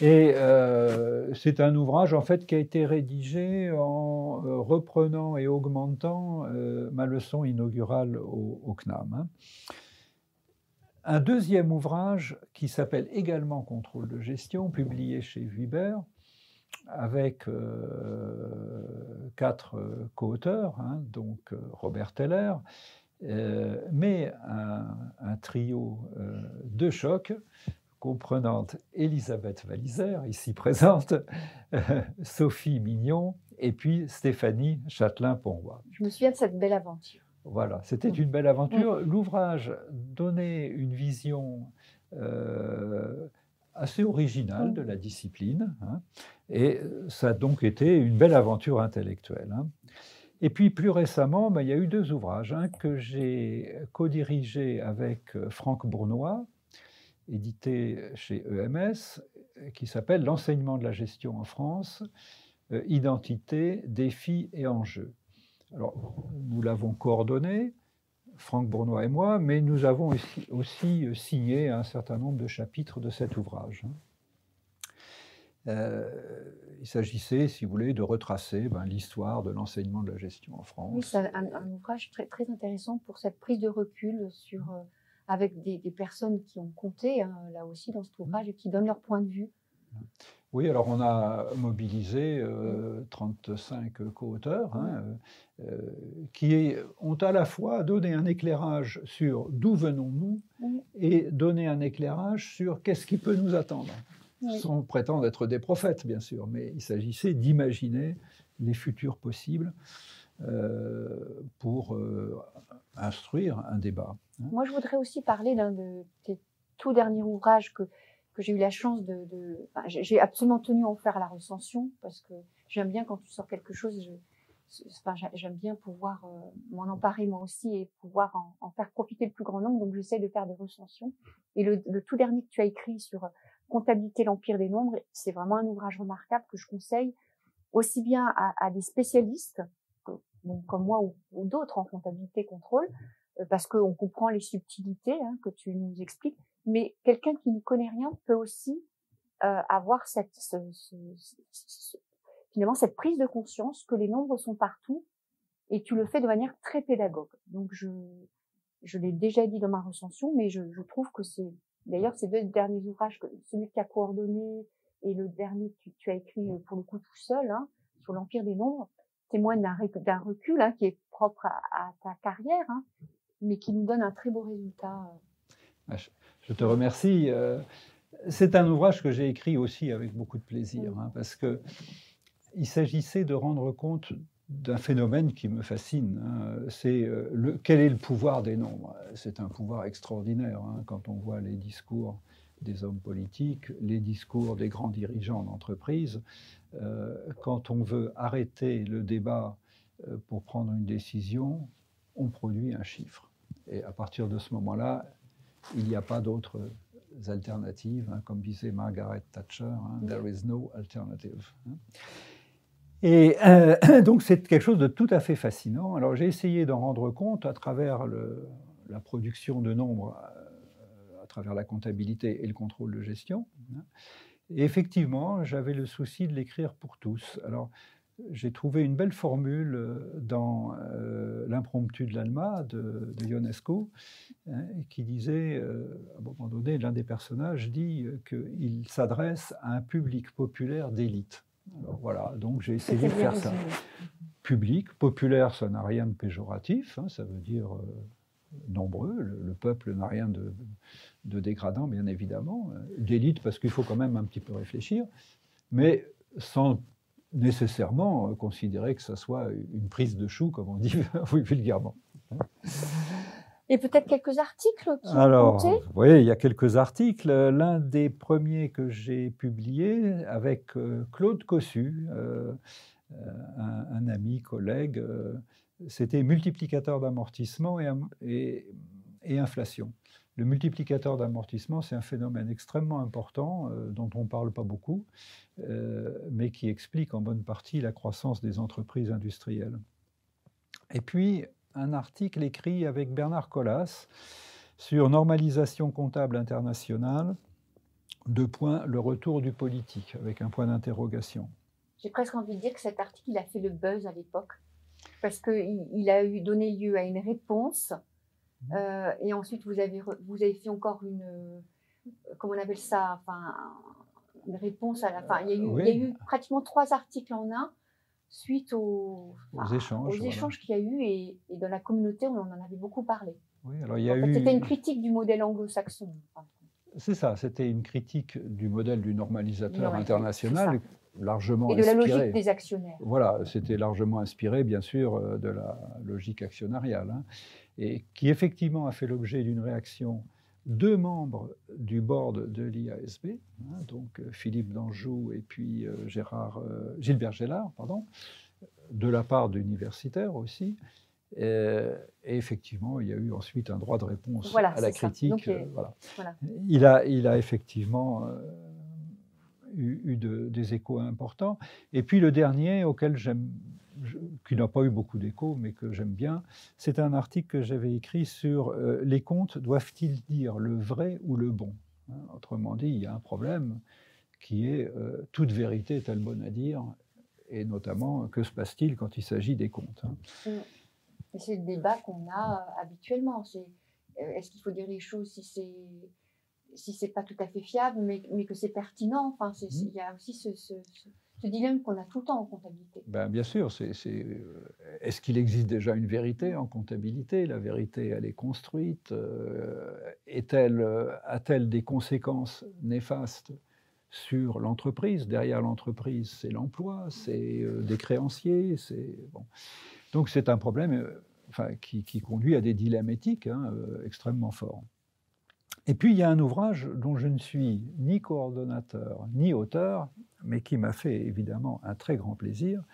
Speaker 2: Et euh, c'est un ouvrage en fait qui a été rédigé en reprenant et augmentant ma leçon inaugurale au, au CNAM un deuxième ouvrage qui s'appelle également Contrôle de gestion, publié chez Vuibert, avec euh, quatre euh, co-auteurs, hein, donc euh, Robert Teller, mais un, trio de choc comprenant Elisabeth Valizer, ici présente, Sophie Mignon, et puis Stéphanie Châtelain-Ponroy.
Speaker 1: Je me souviens de cette belle aventure.
Speaker 2: Voilà, c'était une belle aventure. L'ouvrage donnait une vision euh, assez originale de la discipline, hein, et ça a donc été une belle aventure intellectuelle. Hein. Et puis plus récemment, ben, il y a eu deux ouvrages, un que j'ai co-dirigé avec euh, Franck Bournois, édité chez EMS, qui s'appelle L'enseignement de la gestion en France, euh, identité, défis et enjeux. Alors, nous l'avons coordonné, Franck Bournois et moi, mais nous avons aussi, euh, signé un certain nombre de chapitres de cet ouvrage. Euh, il s'agissait, si vous voulez, de retracer ben, l'histoire de l'enseignement de la gestion en France.
Speaker 1: Oui, c'est un, ouvrage très, très intéressant pour cette prise de recul sur, euh, avec des, personnes qui ont compté, hein, là aussi, dans cet ouvrage, et qui donnent leur point de vue.
Speaker 2: Oui, alors on a mobilisé 35 co-auteurs hein, euh, qui ont à la fois donné un éclairage sur d'où venons-nous et donné un éclairage sur qu'est-ce qui peut nous attendre. Sans prétendre être des prophètes, bien sûr, mais il s'agissait d'imaginer les futurs possibles euh, pour euh, instruire un débat.
Speaker 1: Hein. Moi, je voudrais aussi parler d'un de tes tout derniers ouvrages que j'ai eu la chance de, de j'ai absolument tenu à en faire la recension parce que j'aime bien quand tu sors quelque chose, enfin, j'aime bien pouvoir euh, m'en emparer moi aussi et pouvoir en, faire profiter le plus grand nombre. Donc j'essaie de faire des recensions. Et le, tout dernier que tu as écrit sur comptabilité l'empire des nombres, c'est vraiment un ouvrage remarquable que je conseille aussi bien à, des spécialistes comme moi ou, ou d'autres en comptabilité contrôle, euh, parce qu'on comprend les subtilités hein, que tu nous expliques, mais quelqu'un qui n'y connaît rien peut aussi euh, avoir cette, ce, ce, finalement cette prise de conscience que les nombres sont partout et tu le fais de manière très pédagogue. Donc je, je l'ai déjà dit dans ma recension, mais je, je trouve que c'est d'ailleurs ces deux derniers ouvrages, celui que tu as coordonné et le dernier que tu, as écrit euh, pour le coup tout seul hein, sur l'empire des nombres, témoignent d'un recul hein, qui est propre à, ta carrière, hein, mais qui nous donne un très beau résultat.
Speaker 2: Euh. Je te remercie. Euh, c'est un ouvrage que j'ai écrit aussi avec beaucoup de plaisir, hein, parce que il s'agissait de rendre compte d'un phénomène qui me fascine. Hein. C'est euh, quel est le pouvoir des nombres C'est un pouvoir extraordinaire hein, quand on voit les discours des hommes politiques, les discours des grands dirigeants d'entreprise. Euh, quand on veut arrêter le débat pour prendre une décision, on produit un chiffre. Et à partir de ce moment-là, il n'y a pas d'autre alternatives, hein, comme disait Margaret Thatcher, hein, There is no alternative. Hein. Et euh, donc c'est quelque chose de tout à fait fascinant. Alors j'ai essayé d'en rendre compte à travers le, la production de nombres, euh, à travers la comptabilité et le contrôle de gestion. Et effectivement, j'avais le souci de l'écrire pour tous. Alors, j'ai trouvé une belle formule euh, dans euh, l'impromptu de l'Alma de, de, Ionesco, hein, qui disait, euh, à un moment donné, l'un des personnages dit qu'il s'adresse à un public populaire d'élite. Voilà, donc j'ai essayé de faire ça. Public, populaire, ça n'a rien de péjoratif, hein, ça veut dire nombreux, le, peuple n'a rien de, de, dégradant, bien évidemment, d'élite parce qu'il faut quand même un petit peu réfléchir, mais sans nécessairement considérer que ça soit une prise de chou, comme on dit vulgairement.
Speaker 1: Et peut-être quelques articles qui
Speaker 2: Alors, oui, il y a quelques articles. L'un des premiers que j'ai publié avec euh, Claude Cossu, euh, un, ami, collègue, euh, c'était multiplicateur d'amortissement et, et, inflation. Le multiplicateur d'amortissement, c'est un phénomène extrêmement important euh, dont on ne parle pas beaucoup, euh, mais qui explique en bonne partie la croissance des entreprises industrielles. Et puis, un article écrit avec Bernard Collas sur normalisation comptable internationale, deux points, le retour du politique, avec un point d'interrogation.
Speaker 1: J'ai presque envie de dire que cet article, a fait le buzz à l'époque, parce qu'il il a eu donné lieu à une réponse Mmh. Euh, et ensuite, vous avez, vous avez fait encore une, euh, comment on appelle ça, enfin, une réponse à la fin. Il y a eu, il y a eu pratiquement trois articles en un suite aux,
Speaker 2: échanges,
Speaker 1: échanges qu'il y a eu et, et, dans la communauté, on en avait beaucoup parlé.
Speaker 2: Oui, alors il y a eu...
Speaker 1: C'était une critique du modèle anglo-saxon.
Speaker 2: C'est ça, c'était une critique du modèle du normalisateur international, largement
Speaker 1: Et de la logique des actionnaires.
Speaker 2: Voilà, c'était largement inspiré, bien sûr, euh, de la logique actionnariale. Hein et qui effectivement a fait l'objet d'une réaction deux membres du board de l'IASB, hein, donc euh, Philippe Danjou et puis euh, Gérard, euh, Gilbert Gellard, pardon, de la part d'universitaires aussi. Et, effectivement, il y a eu ensuite un droit de réponse à la critique. voilà. Il, a, il a effectivement eu, eu de, des échos importants. Et puis le dernier auquel j'aime qui n'a pas eu beaucoup d'écho, mais que j'aime bien, c'est un article que j'avais écrit sur euh, les comptes doivent-ils dire le vrai ou le bon? Hein, Autrement dit, il y a un problème qui est euh, toute vérité est-elle bonne à dire? Et notamment, que se passe-t-il quand il s'agit des comptes hein.
Speaker 1: C'est le débat qu'on a euh, habituellement. C'est est-ce qu'il faut dire les choses si c'est si c'est pas tout à fait fiable, mais, mais que c'est pertinent? Enfin, mmh. il y a aussi ce ce dilemme qu'on a tout le temps en comptabilité.
Speaker 2: Ben, bien sûr, c'est, euh, est-ce qu'il existe déjà une vérité en comptabilité? La vérité, elle est construite. Euh, est-elle, euh, a-t-elle des conséquences néfastes sur l'entreprise? Derrière l'entreprise, c'est l'emploi, c'est des créanciers. C'est, bon. Donc c'est un problème enfin, qui, conduit à des dilemmes éthiques hein, extrêmement forts. Et puis il y a un ouvrage dont je ne suis ni coordonnateur ni auteur, mais qui m'a fait évidemment un très grand plaisir.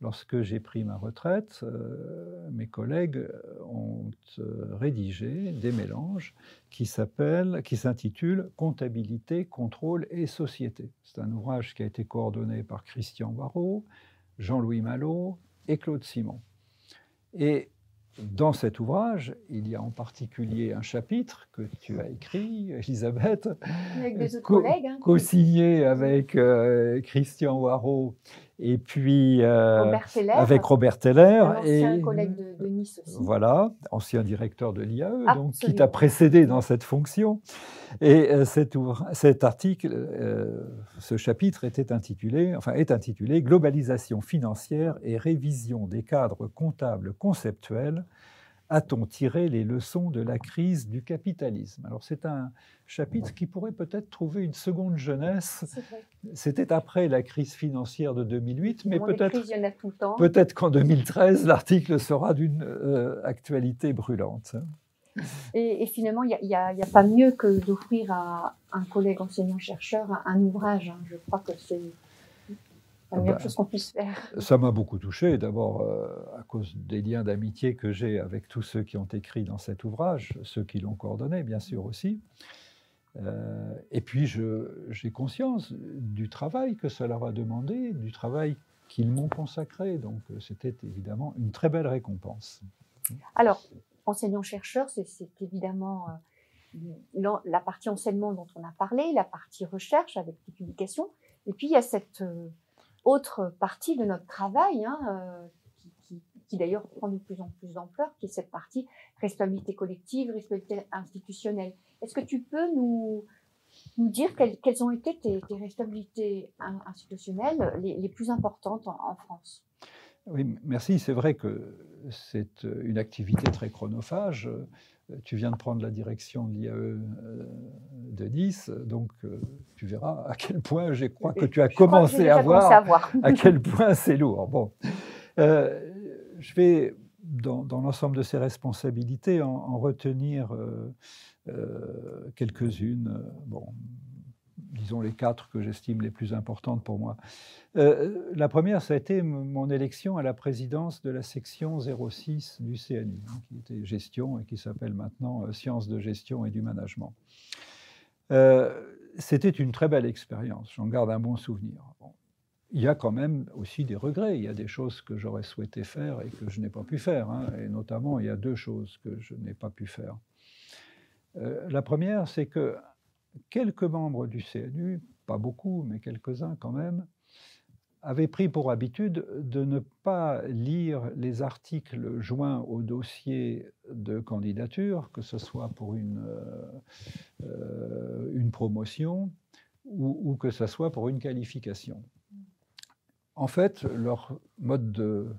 Speaker 2: Lorsque j'ai pris ma retraite, euh, mes collègues ont euh, rédigé des mélanges qui s'intitulent Comptabilité, contrôle et société. C'est un ouvrage qui a été coordonné par Christian Barrault, Jean-Louis Malot et Claude Simon. Dans cet ouvrage, il y a en particulier un chapitre que tu as écrit, Elisabeth,
Speaker 1: hein,
Speaker 2: co-signé avec euh, Christian Waro et puis
Speaker 1: euh,
Speaker 2: avec Robert Teller.
Speaker 1: et un collègue de, Nice aussi.
Speaker 2: Voilà, ancien directeur de l'IAE, donc qui t'a précédé dans cette fonction. Et euh, cet, cet, article, ce chapitre était intitulé, enfin est intitulé Globalisation financière et révision des cadres comptables conceptuels a-t-on tiré les leçons de la crise du capitalisme? Alors c'est un chapitre qui pourrait peut-être trouver une seconde jeunesse. C'était après la crise financière de 2008, mais peut-être peut-être qu'en 2013 l'article sera d'une euh, actualité brûlante.
Speaker 1: Et, finalement, il n'y a, pas mieux que d'offrir à un collègue enseignant-chercheur un, ouvrage. Hein. Je crois que c'est la meilleure chose qu'on puisse faire.
Speaker 2: Ça m'a beaucoup touché, d'abord euh, à cause des liens d'amitié que j'ai avec tous ceux qui ont écrit dans cet ouvrage, ceux qui l'ont coordonné, bien sûr aussi. et puis, j'ai conscience du travail que ça leur a demandé, du travail qu'ils m'ont consacré. Donc, c'était évidemment une très belle récompense.
Speaker 1: Alors, enseignant-chercheur, c'est évidemment la partie enseignement dont on a parlé, la partie recherche avec les publications, et puis il y a cette autre partie de notre travail, hein, euh, qui, d'ailleurs prend de plus en plus d'ampleur, qui est cette partie responsabilité collective, responsabilité institutionnelle. Est-ce que tu peux nous, nous dire quelles, ont été tes, responsabilités institutionnelles les, plus importantes en, France?
Speaker 2: Oui, merci. C'est vrai que c'est une activité très chronophage. Tu viens de prendre la direction de l'IAE euh, de Nice, donc euh, tu verras à quel point je crois que tu as commencé à voir à quel point c'est lourd. Bon, euh, je vais dans, l'ensemble de ces responsabilités en, retenir quelques-unes. Bon, disons les quatre que j'estime les plus importantes pour moi. Euh, la première, ça a été mon élection à la présidence de la section 06 du CNU, hein, qui était gestion et qui s'appelle maintenant euh, sciences de gestion et du management. Euh, c'était une très belle expérience, j'en garde un bon souvenir. Il y a quand même aussi des regrets, il y a des choses que j'aurais souhaité faire et que je n'ai pas pu faire, hein. et notamment il y a deux choses que je n'ai pas pu faire. la première, c'est que quelques membres du CNU, pas beaucoup, mais quelques-uns quand même, avaient pris pour habitude de ne pas lire les articles joints au dossier de candidature, que ce soit pour une, euh, euh, promotion ou, que ce soit pour une qualification. En fait, leur mode de,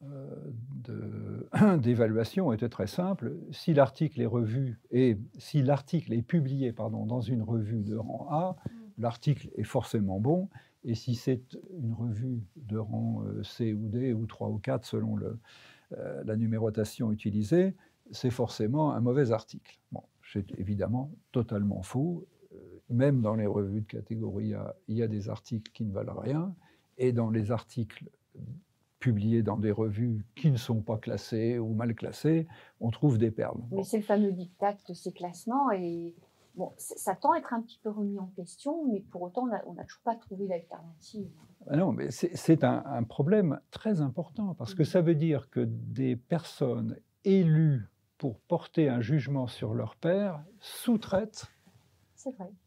Speaker 2: d'évaluation était très simple. Si l'article est revu et si l'article est publié pardon, dans une revue de rang A, l'article est forcément bon. Et si c'est une revue de rang euh, C ou D ou 3 ou 4 selon le, euh, la numérotation utilisée, c'est forcément un mauvais article. Bon, c'est évidemment totalement faux. Même dans les revues de catégorie A, il y a des articles qui ne valent rien. Et dans les articles publiés dans des revues qui ne sont pas classées ou mal classées, on trouve des perles.
Speaker 1: Mais c'est le fameux dictat de ces classements et bon, ça tend à être un petit peu remis en question, mais pour autant, on n'a toujours pas trouvé l'alternative.
Speaker 2: Ah non, mais c'est un, problème très important parce que ça veut dire que des personnes élues pour porter un jugement sur leur père sous-traitent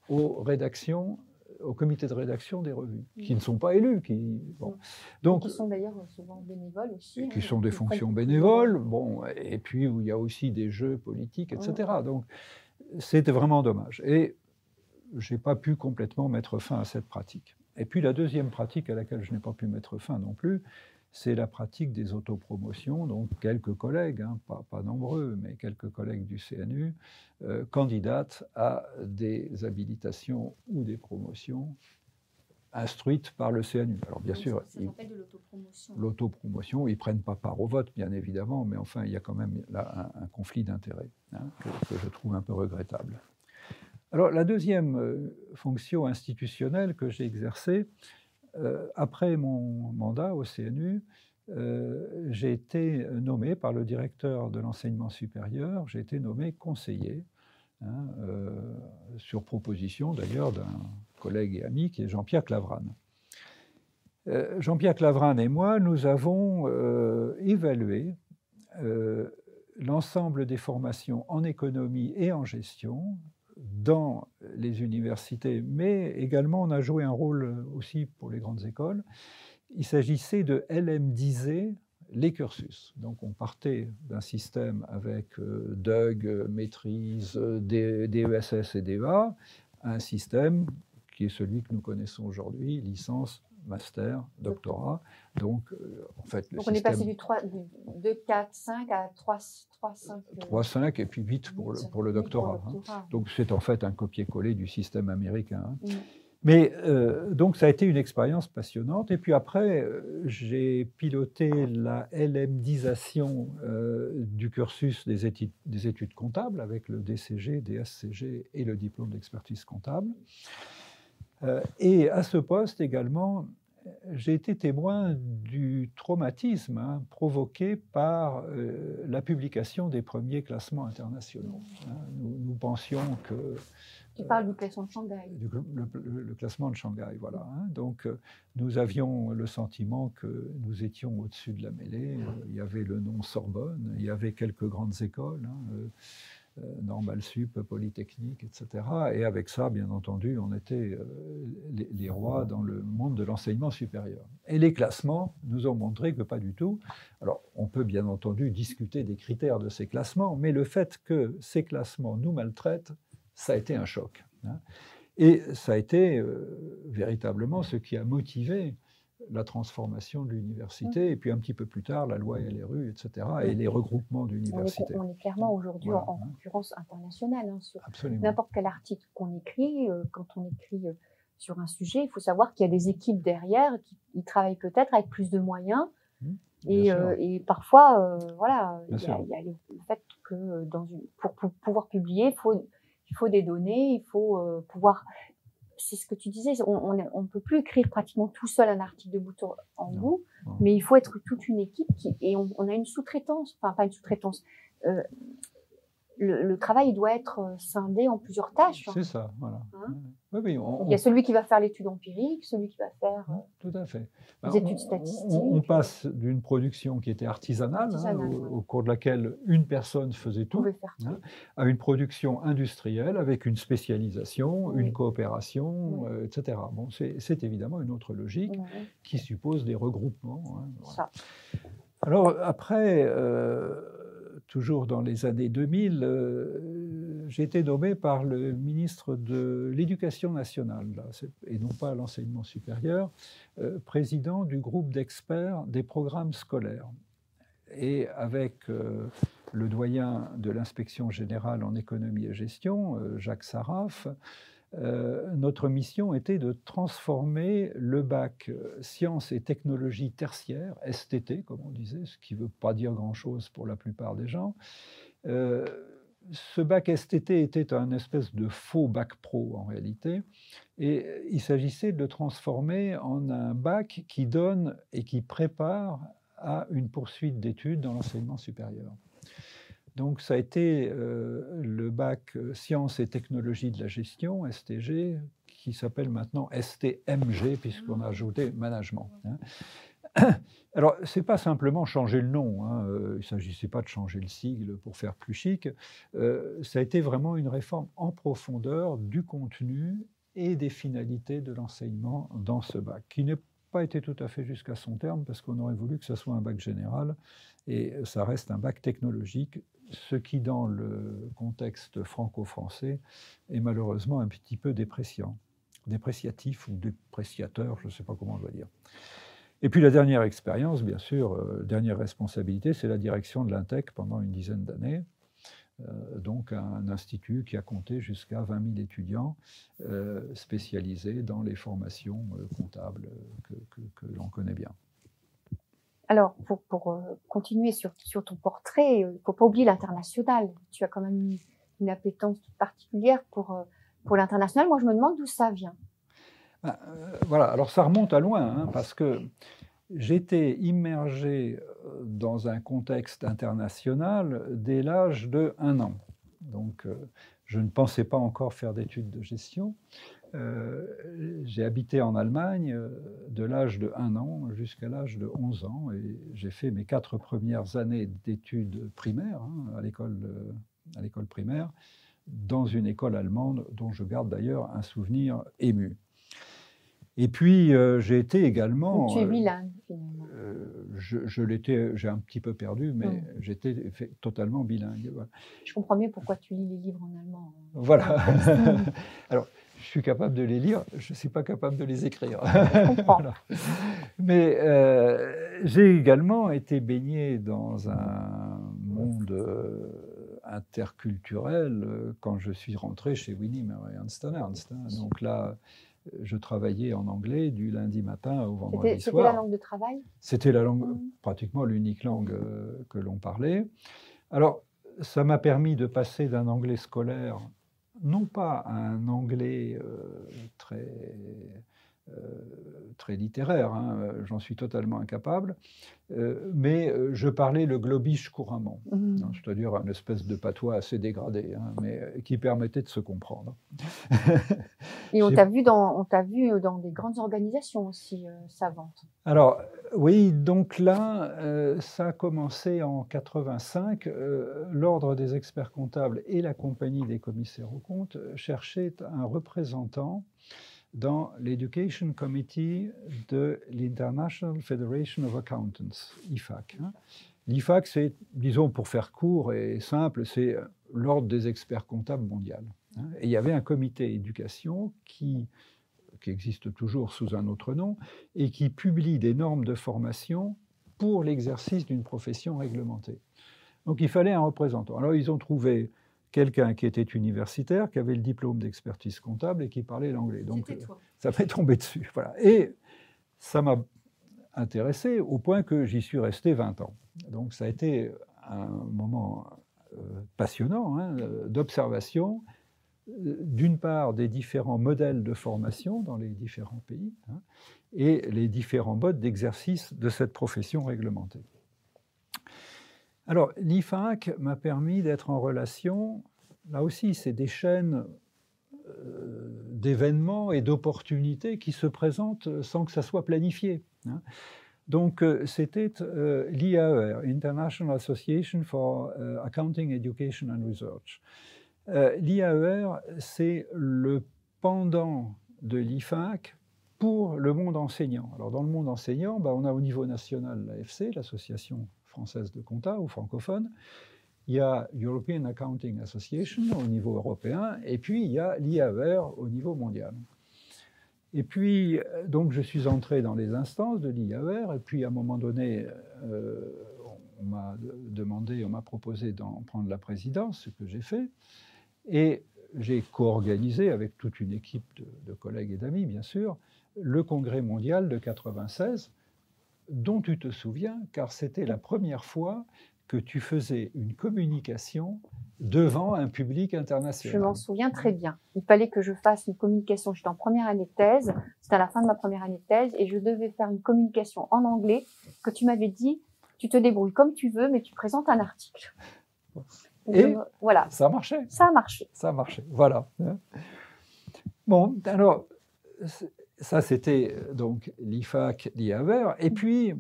Speaker 2: aux rédactions au comité de rédaction des revues, qui ne sont pas élus. Qui,
Speaker 1: bon. Donc, qui sont d'ailleurs souvent bénévoles aussi.
Speaker 2: Qui hein, sont des fonctions bénévoles, bon, et puis où il y a aussi des jeux politiques, etc. Donc c'était vraiment dommage. Et je n'ai pas pu complètement mettre fin à cette pratique. Et puis la deuxième pratique à laquelle je n'ai pas pu mettre fin non plus, c'est la pratique des autopromotions. Donc quelques collègues, hein, pas, nombreux, mais quelques collègues du CNU, euh, candidatent à des habilitations ou des promotions instruites par le CNU.
Speaker 1: Alors bien sûr, ça, s'appelle de l'autopromotion.
Speaker 2: L'autopromotion, ils prennent pas part au vote, bien évidemment, mais enfin, il y a quand même là un, conflit d'intérêts hein, que, je trouve un peu regrettable. Alors la deuxième euh, fonction institutionnelle que j'ai exercée, euh, après mon mandat au CNU, euh, j'ai été nommé par le directeur de l'enseignement supérieur, j'ai été nommé conseiller, hein, sur proposition d'ailleurs d'un collègue et ami qui est Jean-Pierre Clavrane. Jean-Pierre Clavrane et moi, nous avons évalué l'ensemble des formations en économie et en gestion dans les universités, mais également on a joué un rôle aussi pour les grandes écoles. Il s'agissait de LMDiser les cursus. Donc on partait d'un système avec euh, DUG, maîtrise, DESS et DEA, un système qui est celui que nous connaissons aujourd'hui, licence, master, doctorat. Donc, euh, en fait,
Speaker 1: le Donc on est passé du 3, 2, 4, 5 à 3, 3 5.
Speaker 2: 3, 5 et puis 8 pour le, pour le doctorat. Hein. Donc c'est en fait un copier-coller du système américain. Mm. Mais euh, donc ça a été une expérience passionnante. Et puis après, euh, j'ai piloté la LMDisation euh, du cursus des études, des études comptables avec le DCG, DSCG et le diplôme d'expertise comptable. Euh, et à ce poste également, j'ai été témoin du traumatisme hein, provoqué par euh, la publication des premiers classements internationaux. Hein. Nous, pensions que
Speaker 1: Tu parles du classement de Shanghai.
Speaker 2: le, classement de Shanghai, voilà. Hein. Donc, nous avions le sentiment que nous étions au-dessus de la mêlée. Il y avait le nom Sorbonne, il y avait quelques grandes écoles. Euh, normal sup, polytechnique, etc. Et avec ça, bien entendu, on était euh, les, rois dans le monde de l'enseignement supérieur. Et les classements nous ont montré que pas du tout. Alors, on peut bien entendu discuter des critères de ces classements, mais le fait que ces classements nous maltraitent, ça a été un choc. Hein. Et ça a été euh, véritablement ce qui a motivé la transformation de l'université, mmh. et puis un petit peu plus tard, la loi LRU, etc., et les regroupements d'universités.
Speaker 1: On, est clairement aujourd'hui en, concurrence internationale. Hein, sur n'importe quel article qu'on écrit, euh, quand on écrit euh, sur un sujet, il faut savoir qu'il y a des équipes derrière qui travaillent peut-être avec plus de moyens. Mmh. Et, euh, et, parfois, voilà, il y, a, le fait que dans une, pour, pouvoir publier, il faut, il faut des données, il faut pouvoir c'est ce que tu disais, on ne peut plus écrire pratiquement tout seul un article de bout en bout, mais il faut être toute une équipe qui, et on, on a une sous-traitance, enfin pas une sous-traitance, euh, le, travail doit être euh, scindé en plusieurs tâches.
Speaker 2: C'est ça, voilà. Hein?
Speaker 1: Oui, Il y a celui qui va faire l'étude empirique, celui qui va faire
Speaker 2: euh, tout à fait.
Speaker 1: les études statistiques.
Speaker 2: On, passe d'une production qui était artisanale, hein, au, cours de laquelle une personne faisait tout, hein, à une production industrielle avec une spécialisation, une coopération, euh, etc. Bon, c'est évidemment une autre logique qui suppose des regroupements. Ça. Alors après toujours dans les années 2000, euh, j'ai été nommé par le ministre de l'Éducation nationale, et non pas l'enseignement supérieur, euh, président du groupe d'experts des programmes scolaires. Et avec euh, le doyen de l'inspection générale en économie et gestion, Jacques Saraf, euh, notre mission était de transformer le bac euh, sciences et technologies tertiaires, STT comme on disait, ce qui ne veut pas dire grand-chose pour la plupart des gens. Euh, ce bac STT était un espèce de faux bac pro en réalité, et il s'agissait de le transformer en un bac qui donne et qui prépare à une poursuite d'études dans l'enseignement supérieur. Donc ça a été euh, le bac euh, sciences et technologies de la gestion, STG, qui s'appelle maintenant STMG, puisqu'on a ajouté management. Hein. Alors, ce n'est pas simplement changer le nom, hein, euh, il ne s'agissait pas de changer le sigle pour faire plus chic, ça a été vraiment une réforme en profondeur du contenu et des finalités de l'enseignement dans ce bac, qui n'est pas été tout à fait jusqu'à son terme, parce qu'on aurait voulu que ce soit un bac général, et ça reste un bac technologique ce qui, dans le contexte franco-français, est malheureusement un petit peu dépréciant, dépréciatif ou dépréciateur, je ne sais pas comment on doit dire. Et puis la dernière expérience, bien sûr, euh, dernière responsabilité, c'est la direction de l'INTEC pendant une dizaine d'années. Euh, donc un institut qui a compté jusqu'à 20 000 étudiants euh, spécialisés dans les formations comptables que l'on connaît bien.
Speaker 1: Alors, pour, euh, continuer sur, ton portrait, il ne faut pas oublier l'international. Tu as quand même une, une appétence particulière pour, euh, pour l'international. Moi, je me demande d'où ça vient.
Speaker 2: Ben, euh, voilà, alors ça remonte à loin, hein, parce que j'étais immergé dans un contexte international dès l'âge de un an. Donc, je ne pensais pas encore faire d'études de gestion. Euh, j'ai habité en Allemagne euh, de l'âge de 1 an jusqu'à l'âge de 11 ans et j'ai fait mes quatre premières années d'études primaires hein, à l'école euh, à l'école primaire dans une école allemande dont je garde d'ailleurs un souvenir ému. Et puis j'ai été également.
Speaker 1: tu es bilingue
Speaker 2: je, l'étais, j'ai un petit peu perdu, mais j'étais totalement bilingue.
Speaker 1: Je comprends mieux pourquoi tu lis les livres en allemand.
Speaker 2: Voilà. Alors, je suis capable de les lire, je ne suis pas capable de les écrire. Mais euh, j'ai également été baigné dans un monde euh, interculturel euh, quand je suis rentré chez Winnie et Ernst Ernst. Donc là, je travaillais en anglais du lundi matin au vendredi soir.
Speaker 1: C'était la langue de travail?
Speaker 2: C'était la langue, mmh. pratiquement l'unique langue que l'on parlait. Alors, ça m'a permis de passer d'un anglais scolaire non pas un anglais euh, très très littéraire, hein, j'en suis totalement incapable, mais je parlais le globish couramment, mmh. c'est-à-dire un espèce de patois assez dégradé, hein, mais qui permettait de se comprendre.
Speaker 1: Et on t'a vu, dans, vu dans des grandes organisations aussi savantes.
Speaker 2: Alors, oui, donc là, ça a commencé en 85. L'Ordre des experts comptables et la Compagnie des commissaires aux comptes cherchaient un représentant dans l'Education Committee de l'International Federation of Accountants, IFAC. Hein. L'IFAC, c'est, disons pour faire court et simple, c'est l'ordre des experts comptables mondial. Hein. Et il y avait un comité éducation qui, qui existe toujours sous un autre nom et qui publie des normes de formation pour l'exercice d'une profession réglementée. Donc il fallait un représentant. Alors ils ont trouvé quelqu'un qui était universitaire, qui avait le diplôme d'expertise comptable et qui parlait l'anglais.
Speaker 1: Donc euh,
Speaker 2: ça m'est tombé dessus. Voilà. Et ça m'a intéressé au point que j'y suis resté 20 ans. Donc ça a été un moment euh, passionnant hein, d'observation, euh, d'une part des différents modèles de formation dans les différents pays hein, et les différents modes d'exercice de cette profession réglementée. Alors, l'IFAC m'a permis d'être en relation, là aussi, c'est des chaînes euh, d'événements et d'opportunités qui se présentent sans que ça soit planifié. Hein. Donc, euh, c'était euh, l'IAER, International Association for Accounting, Education and Research. L'IAER, c'est le pendant de l'IFAC pour le monde enseignant. Alors, dans le monde enseignant, bah, on a au niveau national l'AFC, l'Association française de compta ou francophone. Il y a European Accounting Association au niveau européen, et puis il y a l'IAER au niveau mondial. Et puis, donc, je suis entré dans les instances de l'IAER, et puis à un moment donné, euh, on m'a demandé, on m'a proposé d'en prendre la présidence, ce que j'ai fait, et j'ai co-organisé avec toute une équipe de, de collègues et d'amis, bien sûr, le congrès mondial de 96, dont tu te souviens, car c'était la première fois que tu faisais une communication devant un public international.
Speaker 1: Je m'en souviens très bien. Il fallait que je fasse une communication. J'étais en première année de thèse. C'était à la fin de ma première année de thèse et je devais faire une communication en anglais que tu m'avais dit, tu te débrouilles comme tu veux, mais tu présentes un article.
Speaker 2: Et voilà. Ça a marché.
Speaker 1: Ça a marché.
Speaker 2: Ça a marché. Voilà. Bon, alors, ça, c'était euh, donc l'IFAC, l'IAVER. Et puis,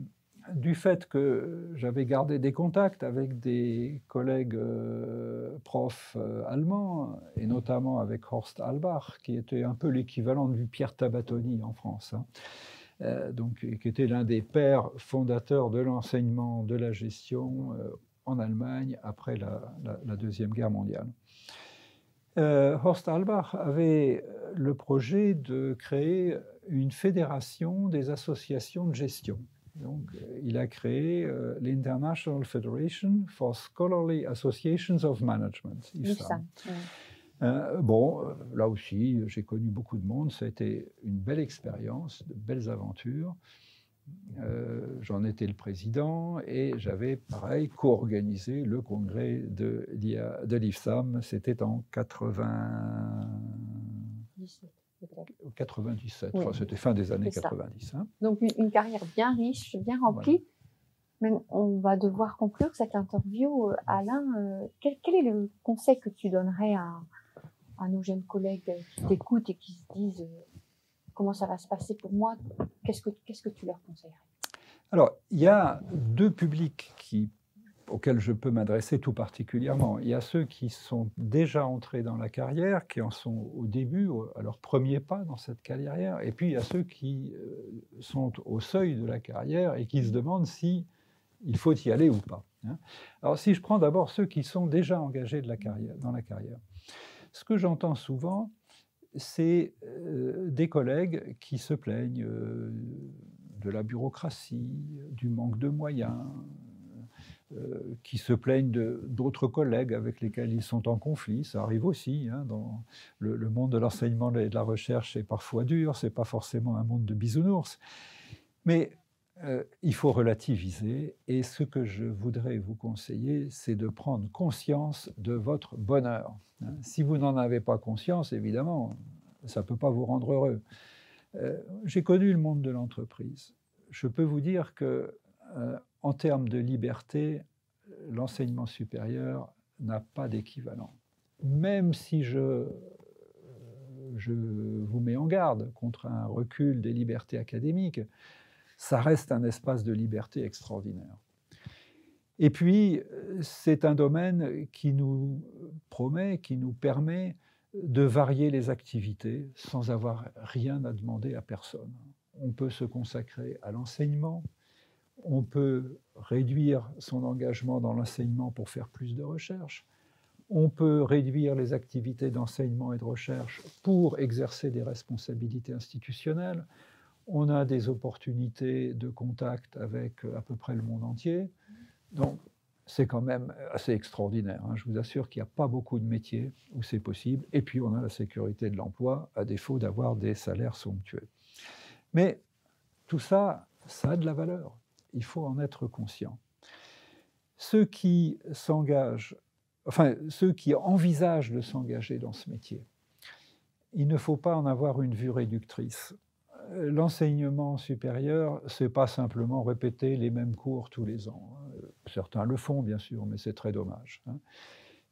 Speaker 2: du fait que j'avais gardé des contacts avec des collègues euh, profs euh, allemands, et notamment avec Horst Albach, qui était un peu l'équivalent du Pierre Tabatoni en France, hein, donc, qui était l'un des pères fondateurs de l'enseignement de la gestion en Allemagne après la Deuxième Guerre mondiale. Euh, Horst Albach avait euh, le projet de créer une fédération des associations de gestion. Donc, euh, il a créé l'International Federation for Scholarly Associations of Management. bon, là aussi, j'ai connu beaucoup de monde. Ça a été une belle expérience, de belles aventures. Euh, j'en étais le président et j'avais, pareil, co-organisé le congrès de, l'IFSAM. C'était en 97. c'était fin des années 90. Hein.
Speaker 1: Donc une, carrière bien riche, bien remplie. Mais on va devoir conclure cette interview. Euh, Alain, euh, quel, est le conseil que tu donnerais à, à nos jeunes collègues qui t'écoutent et qui se disent comment ça va se passer pour moi Qu'est-ce que, tu leur conseillerais?
Speaker 2: Alors, il y a deux publics auxquels je peux m'adresser tout particulièrement. Il y a ceux qui sont déjà entrés dans la carrière, qui en sont au début, à leur premier pas dans cette carrière, et puis il y a ceux qui euh, sont au seuil de la carrière et qui se demandent si il faut y aller ou pas. Hein. Alors, si je prends d'abord ceux qui sont déjà engagés dans la carrière, ce que j'entends souvent, c'est euh, des collègues qui se plaignent euh, de la bureaucratie, du manque de moyens, euh, qui se plaignent d'autres collègues avec lesquels ils sont en conflit. Ça arrive aussi. Hein, dans le, monde de l'enseignement et de la recherche est parfois dur. C'est pas forcément un monde de bisounours. Mais euh, il faut relativiser et ce que je voudrais vous conseiller, c'est de prendre conscience de votre bonheur. Hein. Si vous n'en avez pas conscience, évidemment, ça ne peut pas vous rendre heureux. J'ai connu le monde de l'entreprise. Je peux vous dire que, en termes de liberté, l'enseignement supérieur n'a pas d'équivalent. Même si je, je vous mets en garde contre un recul des libertés académiques, ça reste un espace de liberté extraordinaire. Et puis, c'est un domaine qui nous promet, qui nous permet de varier les activités sans avoir rien à demander à personne. On peut se consacrer à l'enseignement, on peut réduire son engagement dans l'enseignement pour faire plus de recherche, on peut réduire les activités d'enseignement et de recherche pour exercer des responsabilités institutionnelles, on a des opportunités de contact avec à peu près le monde entier. Donc, c'est quand même assez extraordinaire. Hein. Je vous assure qu'il n'y a pas beaucoup de métiers où c'est possible. Et puis, on a la sécurité de l'emploi, à défaut d'avoir des salaires somptueux. Mais tout ça, ça a de la valeur. Il faut en être conscient. Ceux qui s'engagent, enfin, ceux qui envisagent de s'engager dans ce métier, il ne faut pas en avoir une vue réductrice l'enseignement supérieur, c'est pas simplement répéter les mêmes cours tous les ans. Hein. Certains le font, bien sûr, mais c'est très dommage. Hein.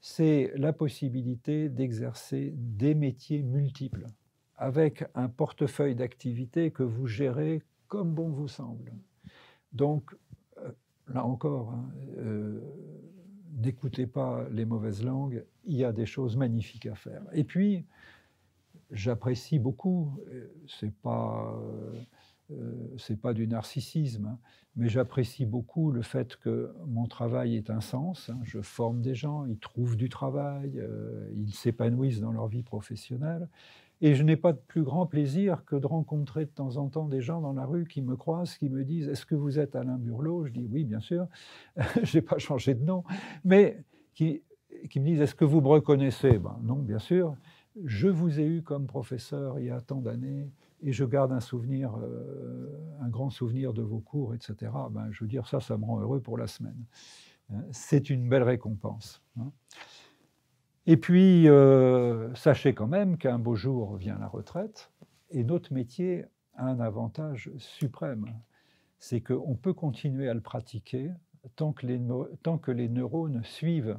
Speaker 2: C'est la possibilité d'exercer des métiers multiples, avec un portefeuille d'activités que vous gérez comme bon vous semble. Donc, euh, là encore, hein, euh, n'écoutez pas les mauvaises langues, il y a des choses magnifiques à faire. Et puis, j'apprécie beaucoup, euh, c'est pas, euh, euh, c'est pas du narcissisme, hein, mais j'apprécie beaucoup le fait que mon travail ait un sens. Hein. je forme des gens, ils trouvent du travail, ils s'épanouissent dans leur vie professionnelle. Et je n'ai pas de plus grand plaisir que de rencontrer de temps en temps des gens dans la rue qui me croisent, qui me disent Est-ce que vous êtes Alain Burlot? Je dis Oui, bien sûr. je n'ai pas changé de nom. Mais qui, qui me disent Est-ce que vous me reconnaissez? Ben, Non, bien sûr je vous ai eu comme professeur il y a tant d'années et je garde un souvenir, euh, un grand souvenir de vos cours, etc. Ben, je veux dire, ça, ça me rend heureux pour la semaine. Hein, c'est une belle récompense. Hein. Et puis, euh, sachez quand même qu'un beau jour vient la retraite et notre métier a un avantage suprême. C'est qu'on peut continuer à le pratiquer tant que les, tant que les neurones suivent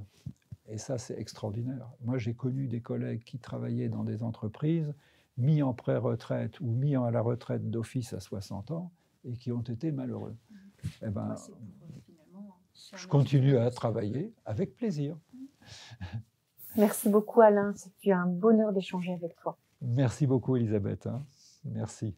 Speaker 2: et ça, c'est extraordinaire. Moi, j'ai connu des collègues qui travaillaient dans des entreprises, mis en pré-retraite ou mis à la retraite d'office à 60 ans, et qui ont été malheureux. Mmh. Eh ben, je continue à travailler avec plaisir.
Speaker 1: Merci beaucoup, Alain. C'est un bonheur d'échanger avec toi.
Speaker 2: Merci beaucoup, Elisabeth. Hein. Merci.